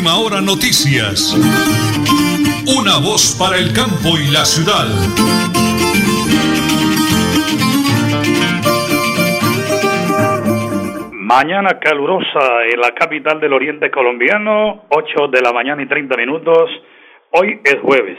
Última Hora Noticias. Una voz para el campo y la ciudad. Mañana calurosa en la capital del oriente colombiano, 8 de la mañana y 30 minutos. Hoy es jueves.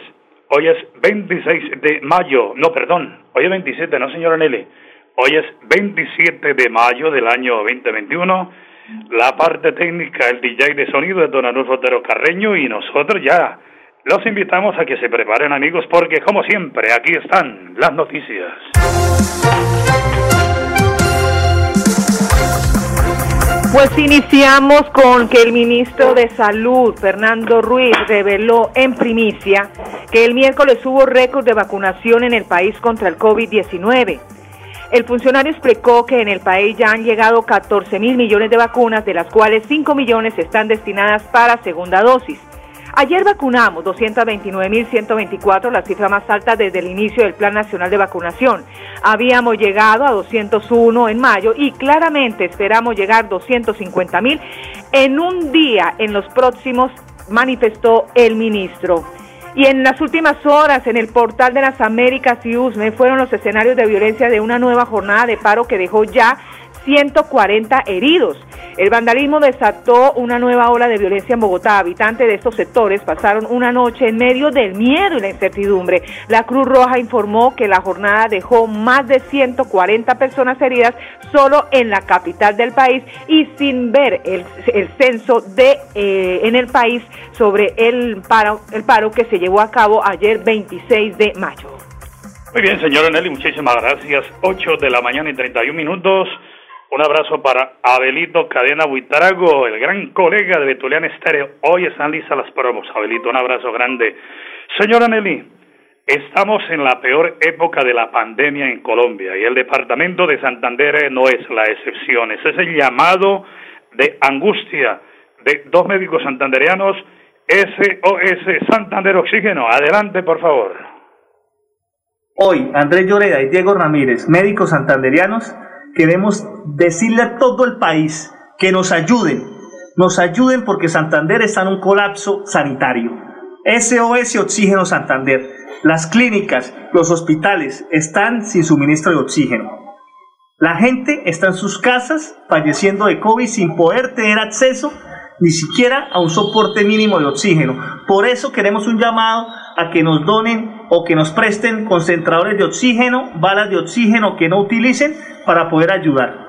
Hoy es 26 de mayo. No, perdón. Hoy es 27, no, señora Nelly. Hoy es 27 de mayo del año 2021. La parte técnica, el DJ de sonido es Don Anulfo Otero Carreño y nosotros ya los invitamos a que se preparen amigos porque como siempre aquí están las noticias. Pues iniciamos con que el ministro de Salud, Fernando Ruiz, reveló en primicia que el miércoles hubo récord de vacunación en el país contra el COVID-19. El funcionario explicó que en el país ya han llegado 14 mil millones de vacunas, de las cuales 5 millones están destinadas para segunda dosis. Ayer vacunamos 229.124, la cifra más alta desde el inicio del Plan Nacional de Vacunación. Habíamos llegado a 201 en mayo y claramente esperamos llegar a 250.000 en un día en los próximos, manifestó el ministro. Y en las últimas horas, en el portal de las Américas y USME, fueron los escenarios de violencia de una nueva jornada de paro que dejó ya 140 heridos. El vandalismo desató una nueva ola de violencia en Bogotá. Habitantes de estos sectores pasaron una noche en medio del miedo y la incertidumbre. La Cruz Roja informó que la jornada dejó más de 140 personas heridas solo en la capital del país y sin ver el, censo de eh, en el país sobre el paro, el paro que se llevó a cabo ayer 26 de mayo. Muy bien, señora Nelly, muchísimas gracias. 8 de la mañana y 31 minutos. Un abrazo para Abelito Cadena Buitrago, el gran colega de Betulian Estéreo. Hoy están listas las promos. Abelito, un abrazo grande. Señora Nelly, estamos en la peor época de la pandemia en Colombia y el departamento de Santander no es la excepción. Ese es el llamado de angustia de dos médicos santandereanos, SOS Santander Oxígeno. Adelante, por favor. Hoy, Andrés Lloreda y Diego Ramírez, médicos santanderianos, queremos decirle a todo el país que nos ayuden, nos ayuden porque Santander está en un colapso sanitario. SOS Oxígeno Santander. Las clínicas, los hospitales están sin suministro de oxígeno. La gente está en sus casas falleciendo de COVID sin poder tener acceso ni siquiera a un soporte mínimo de oxígeno. Por eso queremos un llamado a que nos donen o que nos presten concentradores de oxígeno, balas de oxígeno que no utilicen para poder ayudar.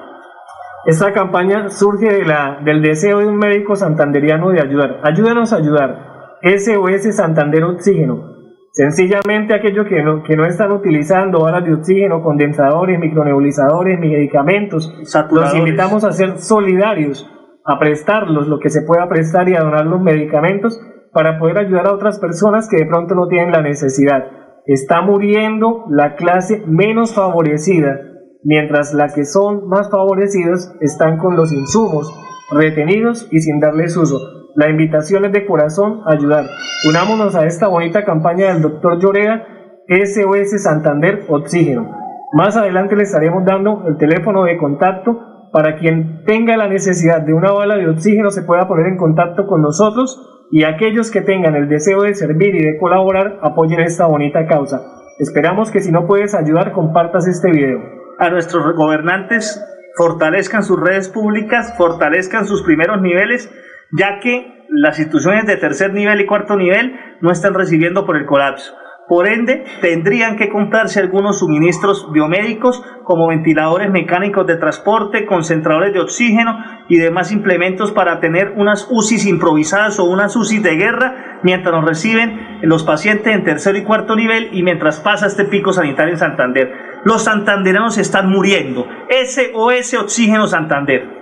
Esta campaña surge de la, del deseo de un médico santanderiano de ayudar. Ayúdanos a ayudar. SOS Santander Oxígeno. Sencillamente aquellos que no, que no están utilizando balas de oxígeno, condensadores, micronebulizadores, medicamentos, los invitamos a ser solidarios a prestarlos lo que se pueda prestar y a donar los medicamentos para poder ayudar a otras personas que de pronto no tienen la necesidad. Está muriendo la clase menos favorecida, mientras la que son más favorecidos están con los insumos retenidos y sin darles uso. La invitación es de corazón a ayudar. Unámonos a esta bonita campaña del doctor Lloreda, SOS Santander Oxígeno. Más adelante le estaremos dando el teléfono de contacto para quien tenga la necesidad de una bala de oxígeno se pueda poner en contacto con nosotros y aquellos que tengan el deseo de servir y de colaborar apoyen esta bonita causa. Esperamos que si no puedes ayudar compartas este video. A nuestros gobernantes fortalezcan sus redes públicas, fortalezcan sus primeros niveles, ya que las instituciones de tercer nivel y cuarto nivel no están recibiendo por el colapso. Por ende, tendrían que comprarse algunos suministros biomédicos como ventiladores mecánicos de transporte, concentradores de oxígeno y demás implementos para tener unas UCIs improvisadas o unas UCIs de guerra mientras nos reciben los pacientes en tercero y cuarto nivel y mientras pasa este pico sanitario en Santander. Los santanderanos están muriendo. SOS Oxígeno Santander.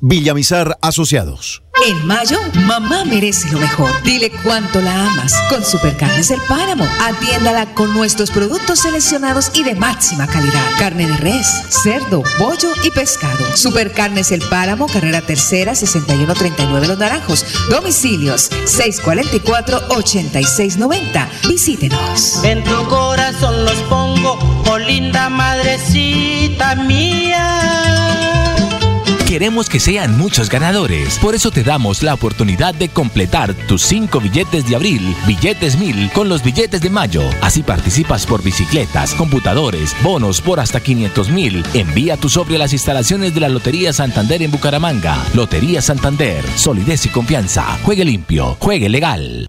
Villamizar Asociados. En mayo, mamá merece lo mejor. Dile cuánto la amas con Supercarnes El Páramo. Atiéndala con nuestros productos seleccionados y de máxima calidad. Carne de res, cerdo, pollo y pescado. Supercarnes El Páramo, carrera tercera, 6139 Los Naranjos. Domicilios 644-8690. Visítenos. En tu corazón los pongo, oh linda madrecita mía. Queremos que sean muchos ganadores. Por eso te damos la oportunidad de completar tus cinco billetes de abril, billetes mil, con los billetes de mayo. Así participas por bicicletas, computadores, bonos por hasta 500 mil. Envía tu sobre a las instalaciones de la Lotería Santander en Bucaramanga. Lotería Santander. Solidez y confianza. Juegue limpio. Juegue legal.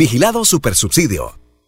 Vigilado Supersubsidio.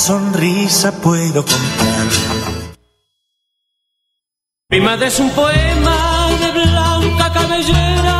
sonrisa puedo comprar. Mi madre es un poema de blanca cabellera.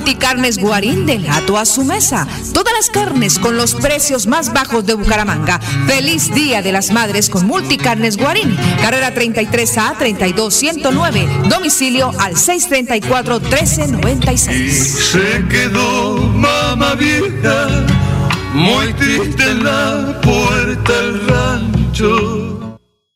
Multicarnes Guarín del gato a su mesa. Todas las carnes con los precios más bajos de Bucaramanga. Feliz Día de las Madres con Multicarnes Guarín. Carrera 33A 32109. Domicilio al 634 1396. Se quedó mamá vieja, muy triste en la puerta del rancho.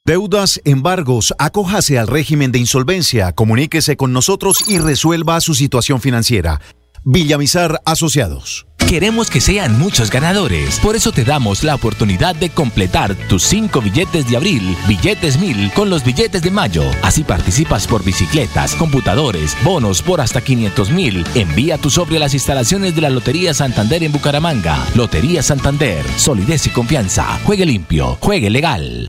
Deudas, embargos, acójase al régimen de insolvencia, comuníquese con nosotros y resuelva su situación financiera. Villamizar Asociados. Queremos que sean muchos ganadores. Por eso te damos la oportunidad de completar tus cinco billetes de abril, billetes mil, con los billetes de mayo. Así participas por bicicletas, computadores, bonos por hasta 500 mil. Envía tu sobre a las instalaciones de la Lotería Santander en Bucaramanga. Lotería Santander. Solidez y confianza. Juegue limpio. Juegue legal.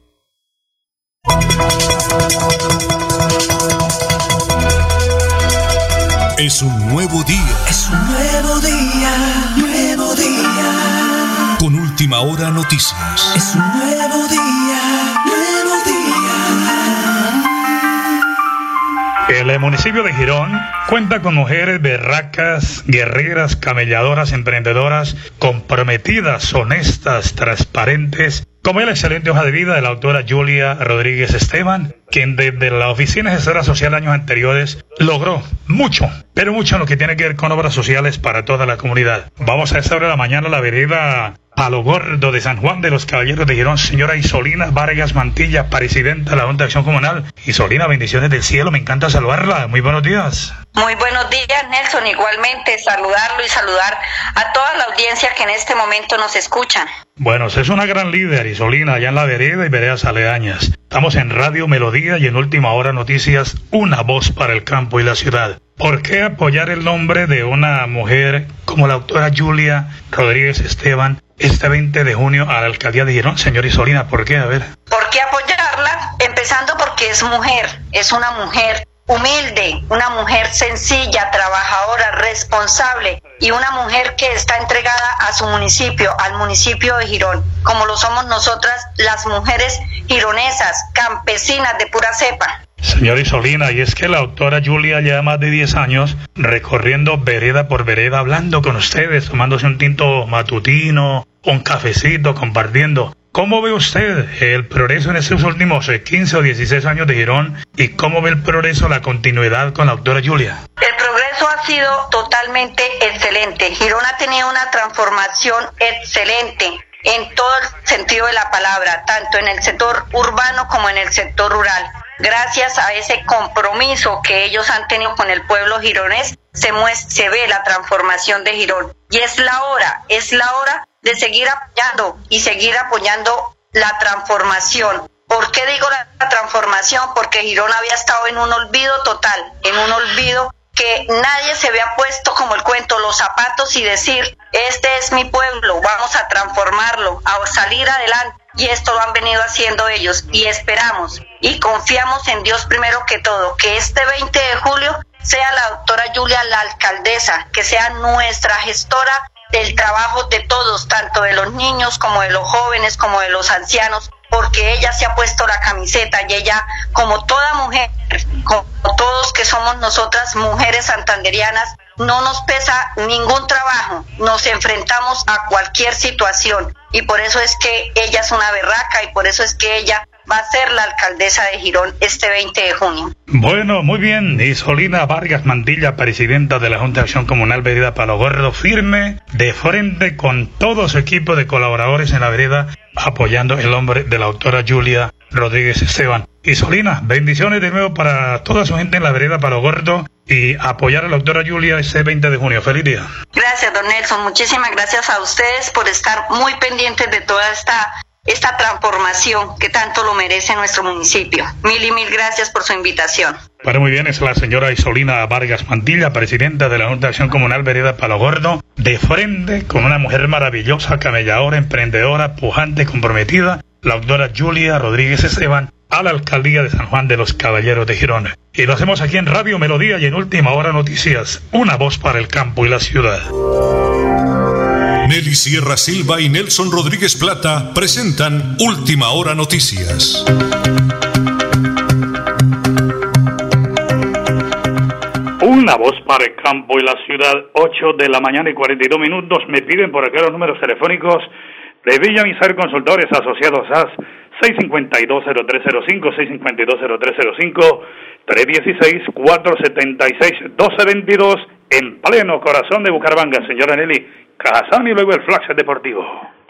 Es un nuevo día. Es un nuevo día, nuevo día. Con última hora noticias. Es un nuevo día, nuevo día. El municipio de Girón cuenta con mujeres berracas, guerreras, camelladoras, emprendedoras, comprometidas, honestas, transparentes, como es la excelente hoja de vida de la autora Julia Rodríguez Esteban, quien desde la Oficina Gestora Social años anteriores logró mucho, pero mucho en lo que tiene que ver con obras sociales para toda la comunidad. Vamos a esta hora de la mañana a la vereda Palo Gordo de San Juan de los Caballeros de Girón, señora Isolina Vargas Mantilla, presidenta de la Junta de Acción Comunal. Isolina, bendiciones del cielo, me encanta saludarla. Muy buenos días. Muy buenos días, Nelson. Igualmente, saludarlo y saludar a toda la audiencia que en este momento nos escuchan. Bueno, es una gran líder, Isolina, allá en la vereda y veredas aledañas. Estamos en Radio Melodía y en Última Hora Noticias, una voz para el campo y la ciudad. ¿por qué apoyar el nombre de una mujer como la doctora Julia Rodríguez Esteban este 20 de junio a la alcaldía de Girón? Señor Isolina, ¿por qué? A ver. ¿Por qué apoyarla? Empezando porque es mujer, es una mujer humilde, una mujer sencilla, trabajadora, responsable y una mujer que está entregada a su municipio, al municipio de Girón, como lo somos nosotras las mujeres gironesas, campesinas de pura cepa. Señor Isolina, y es que la autora Julia lleva más de 10 años recorriendo vereda por vereda, hablando con ustedes, tomándose un tinto matutino, un cafecito, compartiendo. ¿Cómo ve usted el progreso en estos últimos 15 o 16 años de Girón y cómo ve el progreso, la continuidad con la doctora Julia? El progreso ha sido totalmente excelente. Girón ha tenido una transformación excelente en todo el sentido de la palabra, tanto en el sector urbano como en el sector rural. Gracias a ese compromiso que ellos han tenido con el pueblo gironés, se, se ve la transformación de Girón. Y es la hora, es la hora de seguir apoyando y seguir apoyando la transformación. ¿Por qué digo la transformación? Porque Girón había estado en un olvido total, en un olvido que nadie se había puesto como el cuento los zapatos y decir, este es mi pueblo, vamos a transformarlo, a salir adelante. Y esto lo han venido haciendo ellos y esperamos y confiamos en Dios primero que todo, que este 20 de julio sea la doctora Julia la alcaldesa, que sea nuestra gestora del trabajo de todos, tanto de los niños como de los jóvenes, como de los ancianos, porque ella se ha puesto la camiseta y ella, como toda mujer, como todos que somos nosotras mujeres santanderianas, no nos pesa ningún trabajo, nos enfrentamos a cualquier situación y por eso es que ella es una berraca y por eso es que ella va a ser la alcaldesa de Girón este 20 de junio. Bueno, muy bien. Isolina Vargas Mantilla, presidenta de la Junta de Acción Comunal Vereda Palo Gordo, firme de frente con todo su equipo de colaboradores en la vereda, apoyando el nombre de la autora Julia Rodríguez Esteban. Isolina, bendiciones de nuevo para toda su gente en la vereda Palo Gordo y apoyar a la doctora Julia este 20 de junio. Feliz día. Gracias, don Nelson. Muchísimas gracias a ustedes por estar muy pendientes de toda esta esta transformación que tanto lo merece nuestro municipio. Mil y mil gracias por su invitación. Para muy bien, es la señora Isolina Vargas Mantilla, presidenta de la Junta de Acción Comunal Vereda Palo Gordo, de frente con una mujer maravillosa, camelladora, emprendedora, pujante, comprometida, la doctora Julia Rodríguez Esteban, a la alcaldía de San Juan de los Caballeros de Girón. Y lo hacemos aquí en Radio Melodía y en Última Hora Noticias, una voz para el campo y la ciudad. Nelly Sierra Silva y Nelson Rodríguez Plata presentan Última Hora Noticias. Una voz para el campo y la ciudad, 8 de la mañana y 42 minutos. Me piden por acá los números telefónicos de Villamizar Consultores Asociados a 652-0305, 652-0305, 316-476-1222, en pleno corazón de Bucaramanga, señora Nelly. Cajazán y luego el Flash Deportivo.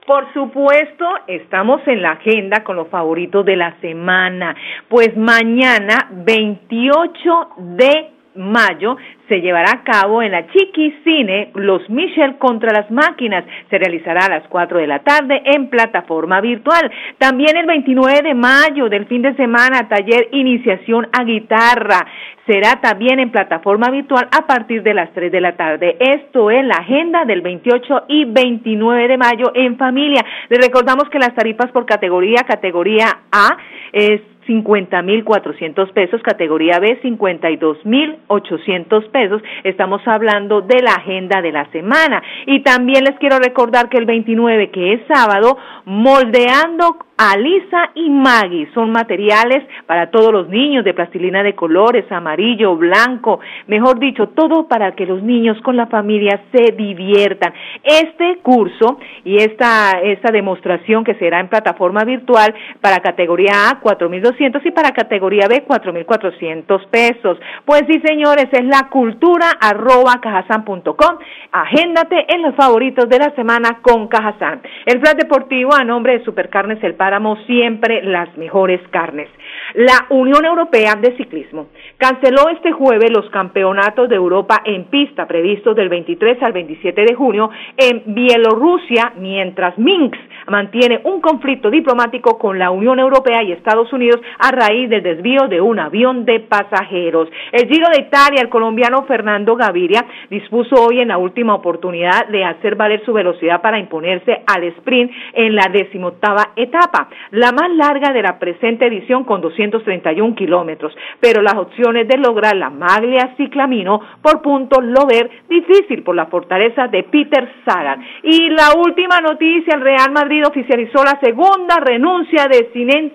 Por supuesto, estamos en la agenda con los favoritos de la semana. Pues mañana, 28 de mayo se llevará a cabo en la Chiqui Cine Los Michel contra las máquinas. Se realizará a las 4 de la tarde en plataforma virtual. También el 29 de mayo del fin de semana, taller Iniciación a Guitarra. Será también en plataforma virtual a partir de las 3 de la tarde. Esto es la agenda del 28 y 29 de mayo en familia. Les recordamos que las tarifas por categoría, categoría A, es 50.400 pesos, categoría B 52.800 pesos. Estamos hablando de la agenda de la semana. Y también les quiero recordar que el 29, que es sábado, moldeando Alisa y Maggie son materiales para todos los niños de plastilina de colores, amarillo, blanco, mejor dicho, todo para que los niños con la familia se diviertan. Este curso y esta, esta demostración que será en plataforma virtual para categoría A 4.200 y para categoría B 4.400 pesos. Pues sí, señores, es la cultura arroba cajasan.com. Agéndate en los favoritos de la semana con Cajazán. El plan deportivo a nombre de Supercarnes El Padre Páramo siempre las mejores carnes. La Unión Europea de Ciclismo canceló este jueves los campeonatos de Europa en pista previstos del 23 al 27 de junio en Bielorrusia, mientras Minsk mantiene un conflicto diplomático con la Unión Europea y Estados Unidos a raíz del desvío de un avión de pasajeros. El Giro de Italia, el colombiano Fernando Gaviria, dispuso hoy en la última oportunidad de hacer valer su velocidad para imponerse al sprint en la decimoctava etapa, la más larga de la presente edición con 231 kilómetros, pero las opciones de lograr la maglia ciclamino por puntos lo ver difícil por la fortaleza de Peter Sagan. Y la última noticia, el Real Madrid oficializó la segunda renuncia de Zinedine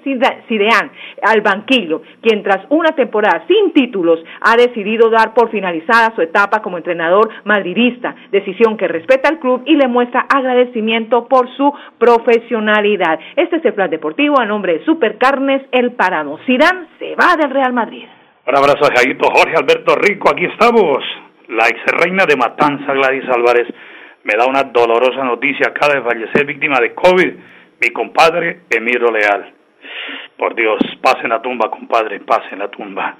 Zidane al banquillo, quien tras una temporada sin títulos ha decidido dar por finalizada su etapa como entrenador madridista, decisión que respeta al club y le muestra agradecimiento por su profesionalidad. Este es el plan deportivo a nombre de Supercarnes El Zidane se va del Real Madrid. Un abrazo a Jorge Alberto Rico, aquí estamos. La ex reina de Matanza, Gladys Álvarez, me da una dolorosa noticia. Acaba de fallecer víctima de COVID mi compadre Emiro Leal. Por Dios, pase en la tumba, compadre, pase en la tumba.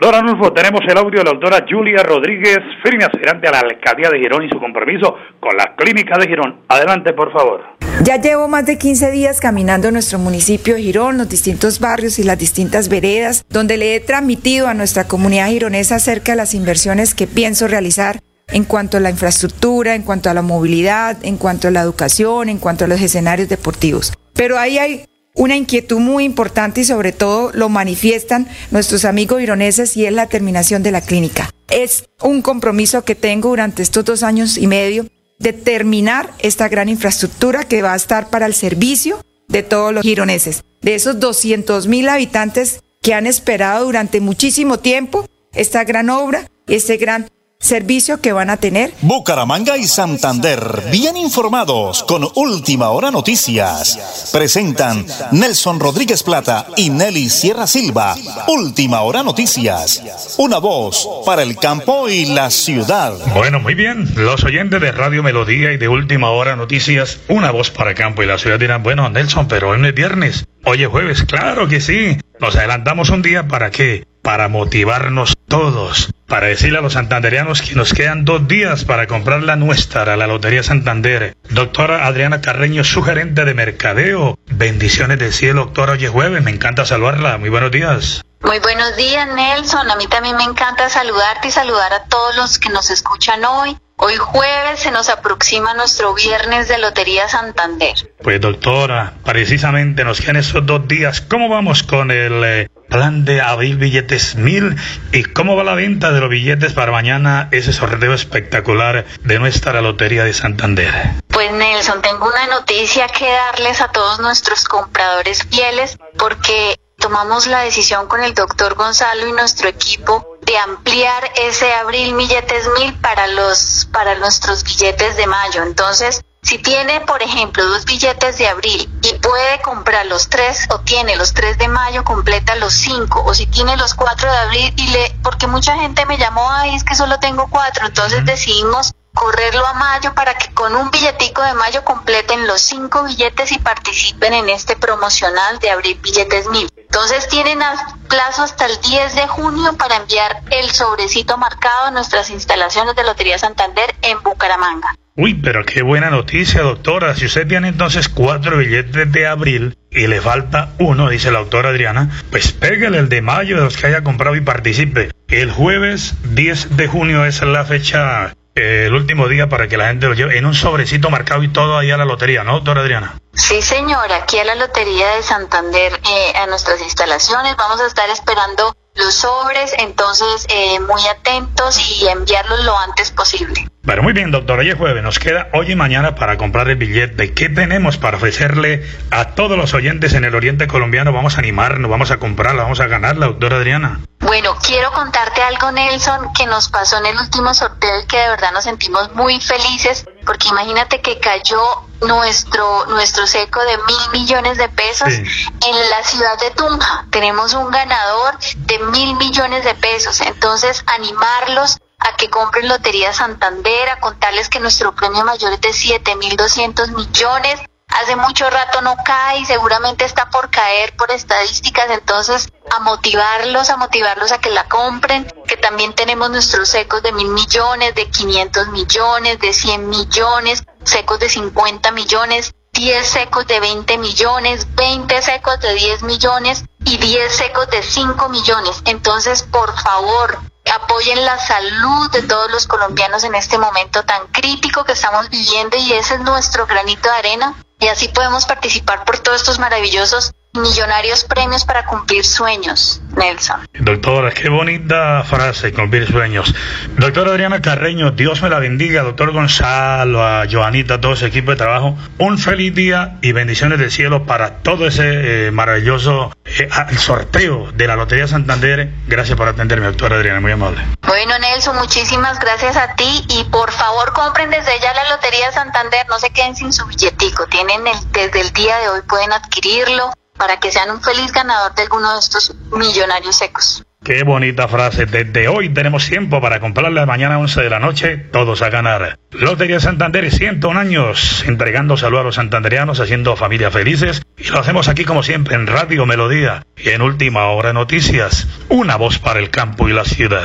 Dora Nulfo, tenemos el audio de la doctora Julia Rodríguez, firme aspirante a la alcaldía de Girón y su compromiso con la clínica de Girón. Adelante, por favor. Ya llevo más de 15 días caminando nuestro municipio de Girón, los distintos barrios y las distintas veredas, donde le he transmitido a nuestra comunidad gironesa acerca de las inversiones que pienso realizar en cuanto a la infraestructura, en cuanto a la movilidad, en cuanto a la educación, en cuanto a los escenarios deportivos. Pero ahí hay una inquietud muy importante y sobre todo lo manifiestan nuestros amigos ironeses y es la terminación de la clínica. Es un compromiso que tengo durante estos dos años y medio de terminar esta gran infraestructura que va a estar para el servicio de todos los gironeses. De esos 200 mil habitantes que han esperado durante muchísimo tiempo esta gran obra, este gran servicio que van a tener. Bucaramanga y Santander, bien informados con Última Hora Noticias. Presentan Nelson Rodríguez Plata y Nelly Sierra Silva. Última Hora Noticias. Una voz para el campo y la ciudad. Bueno, muy bien. Los oyentes de Radio Melodía y de Última Hora Noticias, una voz para el campo y la ciudad dirán, bueno, Nelson, pero hoy no es viernes. Hoy es jueves, claro que sí. Nos adelantamos un día para qué? Para motivarnos todos para decirle a los santanderianos que nos quedan dos días para comprar la nuestra, la Lotería Santander. Doctora Adriana Carreño, su gerente de mercadeo. Bendiciones del cielo, doctora. Hoy jueves, me encanta saludarla. Muy buenos días. Muy buenos días, Nelson. A mí también me encanta saludarte y saludar a todos los que nos escuchan hoy. Hoy jueves se nos aproxima nuestro viernes de Lotería Santander. Pues doctora, precisamente nos quedan esos dos días. ¿Cómo vamos con el eh, plan de abrir billetes mil y cómo va la venta de los billetes para mañana ese sorteo espectacular de nuestra Lotería de Santander? Pues Nelson, tengo una noticia que darles a todos nuestros compradores fieles porque tomamos la decisión con el doctor Gonzalo y nuestro equipo de ampliar ese abril billetes mil para los para nuestros billetes de mayo. Entonces, si tiene, por ejemplo, dos billetes de abril y puede comprar los tres o tiene los tres de mayo, completa los cinco. O si tiene los cuatro de abril y le, porque mucha gente me llamó, ay, es que solo tengo cuatro. Entonces decidimos correrlo a mayo para que con un billetico de mayo completen los cinco billetes y participen en este promocional de abrir billetes mil. Entonces tienen plazo hasta el 10 de junio para enviar el sobrecito marcado a nuestras instalaciones de Lotería Santander en Bucaramanga. Uy, pero qué buena noticia, doctora. Si usted tiene entonces cuatro billetes de abril y le falta uno, dice la doctora Adriana, pues pégale el de mayo de los que haya comprado y participe. El jueves 10 de junio es la fecha eh, el último día para que la gente lo lleve en un sobrecito marcado y todo ahí a la lotería, ¿no, doctora Adriana? Sí, señora, aquí a la Lotería de Santander, eh, a nuestras instalaciones, vamos a estar esperando los sobres, entonces eh, muy atentos y enviarlos lo antes posible. Pero muy bien, doctor. Hoy es jueves. Nos queda hoy y mañana para comprar el billete. ¿Qué tenemos para ofrecerle a todos los oyentes en el oriente colombiano? Vamos a animarnos, vamos a comprarla, vamos a ganarla, doctora Adriana. Bueno, quiero contarte algo, Nelson, que nos pasó en el último sorteo y que de verdad nos sentimos muy felices, porque imagínate que cayó nuestro, nuestro seco de mil millones de pesos en la ciudad de Tunja. Tenemos un ganador de mil millones de pesos. Entonces, animarlos a que compren Lotería Santander, a contarles que nuestro premio mayor es de 7.200 millones, hace mucho rato no cae y seguramente está por caer por estadísticas, entonces a motivarlos, a motivarlos a que la compren, que también tenemos nuestros secos de mil millones, de 500 millones, de 100 millones, secos de 50 millones, 10 secos de 20 millones, 20 secos de 10 millones y 10 secos de 5 millones. Entonces, por favor, apoyen la salud de todos los colombianos en este momento tan crítico que estamos viviendo y ese es nuestro granito de arena y así podemos participar por todos estos maravillosos millonarios premios para cumplir sueños, Nelson. Doctora, qué bonita frase, cumplir sueños. Doctora Adriana Carreño, Dios me la bendiga. Doctor Gonzalo, a Joanita, a todo ese equipo de trabajo. Un feliz día y bendiciones del cielo para todo ese eh, maravilloso eh, sorteo de la Lotería Santander. Gracias por atenderme, doctora Adriana, muy amable. Bueno, Nelson, muchísimas gracias a ti y por favor compren desde ya la Lotería Santander, no se queden sin su billetico, tienen el, desde el día de hoy pueden adquirirlo para que sean un feliz ganador de alguno de estos millonarios secos. Qué bonita frase. Desde hoy tenemos tiempo para comprarla mañana a 11 de la noche. Todos a ganar. Lotería Santander, 101 años, entregando salud a los santanderianos, haciendo familias felices. Y lo hacemos aquí como siempre en Radio Melodía. Y en Última Hora Noticias, una voz para el campo y la ciudad.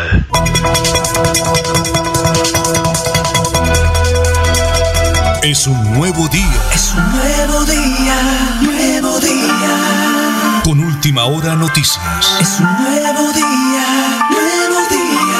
Es un nuevo día. Es un nuevo día, última hora noticias. Es un nuevo día, nuevo día.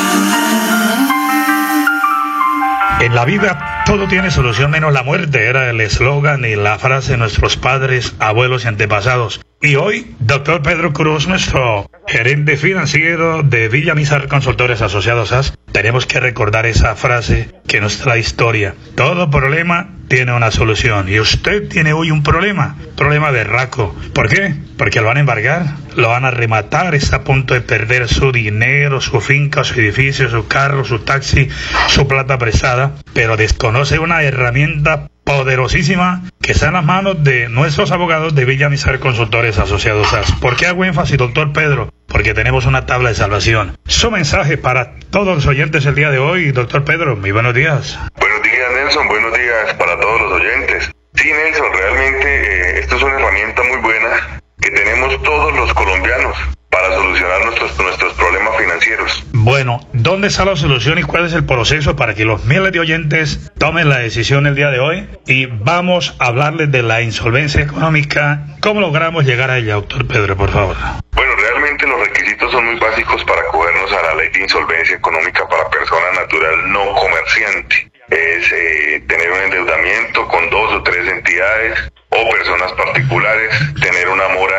En la vida todo tiene solución menos la muerte, era el eslogan y la frase de nuestros padres, abuelos y antepasados. Y hoy, doctor Pedro Cruz, nuestro gerente financiero de Villa Mizar Consultores Asociados AS, tenemos que recordar esa frase que nos trae historia. Todo problema tiene una solución. Y usted tiene hoy un problema, problema de raco. ¿Por qué? Porque lo van a embargar, lo van a rematar, está a punto de perder su dinero, su finca, su edificio, su carro, su taxi, su plata prestada, pero desconoce una herramienta poderosísima que está en las manos de nuestros abogados de Villamizar Consultores Asociados AS. ¿Por qué hago énfasis, doctor Pedro? Porque tenemos una tabla de salvación. Su mensaje para todos los oyentes el día de hoy, doctor Pedro, muy buenos días. Buenos días, Nelson, buenos días para todos los oyentes. Sí, Nelson, realmente eh, esto es una herramienta muy buena que tenemos todos los colombianos para solucionar nuestros, nuestros problemas financieros. Bueno, ¿dónde está la solución y cuál es el proceso para que los miles de oyentes tomen la decisión el día de hoy? Y vamos a hablarles de la insolvencia económica. ¿Cómo logramos llegar a ella, doctor Pedro, por favor? Bueno, realmente los requisitos son muy básicos para acogernos a la ley de insolvencia económica para persona natural no comerciante. Es eh, tener un endeudamiento con dos o tres entidades o personas particulares, tener una mora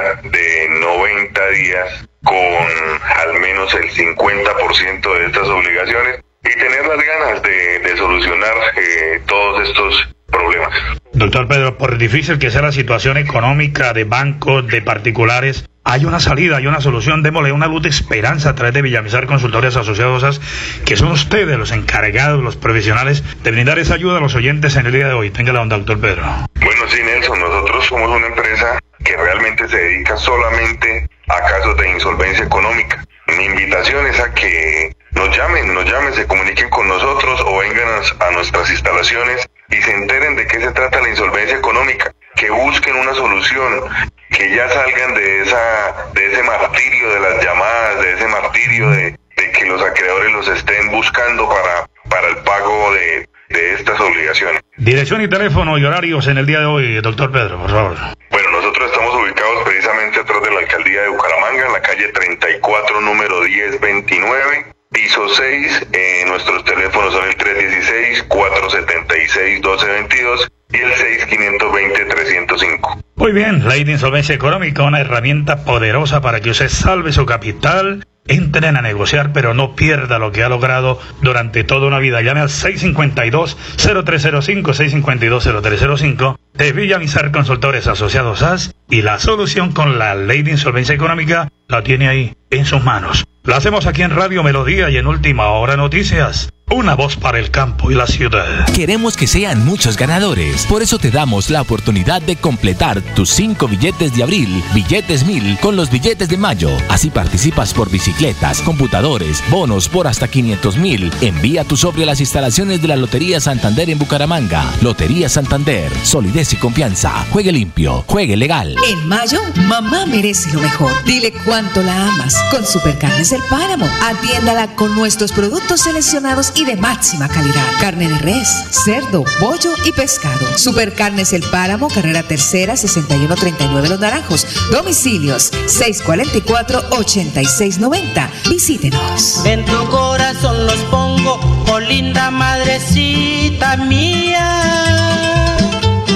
90 días con al menos el 50% de estas obligaciones y tener las ganas de, de solucionar eh, todos estos problemas. Doctor Pedro, por difícil que sea la situación económica de bancos, de particulares, hay una salida, hay una solución, démosle una luz de esperanza a través de Villamizar Consultores Asociados, que son ustedes los encargados, los profesionales, de brindar esa ayuda a los oyentes en el día de hoy. Téngala, don doctor Pedro. Bueno, sí, Nelson, nosotros somos una empresa que realmente se dedica solamente a casos de insolvencia económica. Mi invitación es a que nos llamen, nos llamen, se comuniquen con nosotros o vengan a, nuestras instalaciones y se enteren de qué se trata la insolvencia económica, que busquen una solución, que ya salgan de esa de ese martirio de las llamadas, de ese martirio de, de que los acreedores los estén buscando para, para el pago de, de estas obligaciones. Dirección y teléfono y horarios en el día de hoy, doctor Pedro, por favor. Bueno, nosotros estamos ubicados precisamente atrás de la alcaldía de Bucaramanga, en la calle 34, número 1029. Piso 6, eh, nuestros teléfonos son el 316-476-1222 y el 6520-305. Muy bien, Ley de Insolvencia Económica, una herramienta poderosa para que usted salve su capital, entren a negociar, pero no pierda lo que ha logrado durante toda una vida. Llame al 652-0305, 652-0305 de Villamizar Consultores Asociados AS y la solución con la Ley de Insolvencia Económica la tiene ahí, en sus manos. Lo hacemos aquí en Radio Melodía y en Última Hora Noticias. Una voz para el campo y la ciudad. Queremos que sean muchos ganadores. Por eso te damos la oportunidad de completar tus cinco billetes de abril, billetes mil, con los billetes de mayo. Así participas por bicicletas, computadores, bonos por hasta 500 mil. Envía tu sobre a las instalaciones de la Lotería Santander en Bucaramanga. Lotería Santander. Solidez y confianza. Juegue limpio. Juegue legal. En mayo, mamá merece lo mejor. Dile cuánto la amas. Con Supercarnes del Páramo. Atiéndala con nuestros productos seleccionados y de máxima calidad. Carne de res, cerdo, pollo y pescado. Supercarnes El Páramo, carrera tercera, 6139 Los Naranjos. Domicilios 644-8690. Visítenos. En tu corazón los pongo, oh linda madrecita mía.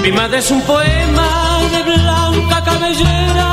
Mi madre es un poema de blanca cabellera.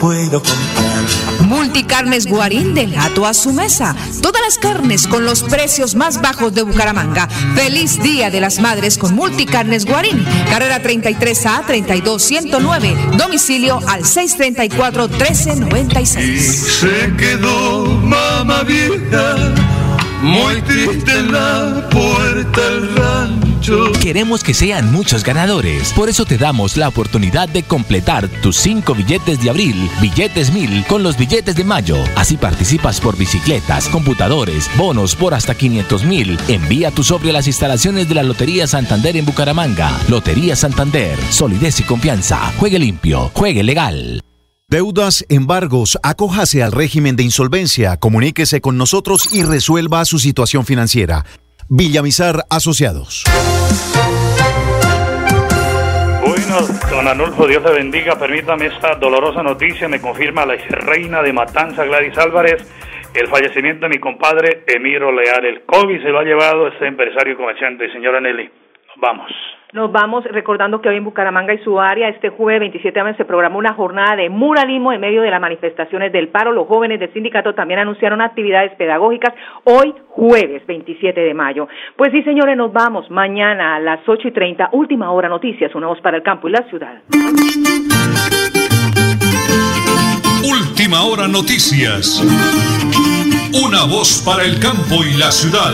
puedo comprar. Multicarnes Guarín del Gato a su mesa. Todas las carnes con los precios más bajos de Bucaramanga. Feliz Día de las Madres con Multicarnes Guarín. Carrera 33A 32109. Domicilio al 634 1396. Se quedó mamá vieja, muy triste en la puerta del rancho. Queremos que sean muchos ganadores. Por eso te damos la oportunidad de completar tus cinco billetes de abril, billetes mil, con los billetes de mayo. Así participas por bicicletas, computadores, bonos por hasta 500 mil. Envía tu sobre a las instalaciones de la Lotería Santander en Bucaramanga. Lotería Santander. Solidez y confianza. Juegue limpio. Juegue legal. Deudas, embargos, acójase al régimen de insolvencia, comuníquese con nosotros y resuelva su situación financiera. Villamizar Asociados. Bueno, don Anulfo, Dios le bendiga. Permítame esta dolorosa noticia. Me confirma la reina de Matanza, Gladys Álvarez, el fallecimiento de mi compadre Emiro Leal. El COVID se lo ha llevado este empresario y comerciante. Señora Nelly, vamos. Nos vamos recordando que hoy en Bucaramanga y su área, este jueves 27 de mayo, se programó una jornada de muralismo en medio de las manifestaciones del paro. Los jóvenes del sindicato también anunciaron actividades pedagógicas hoy jueves 27 de mayo. Pues sí, señores, nos vamos mañana a las 8 y 30, última hora noticias, una voz para el campo y la ciudad. Última hora noticias. Una voz para el campo y la ciudad.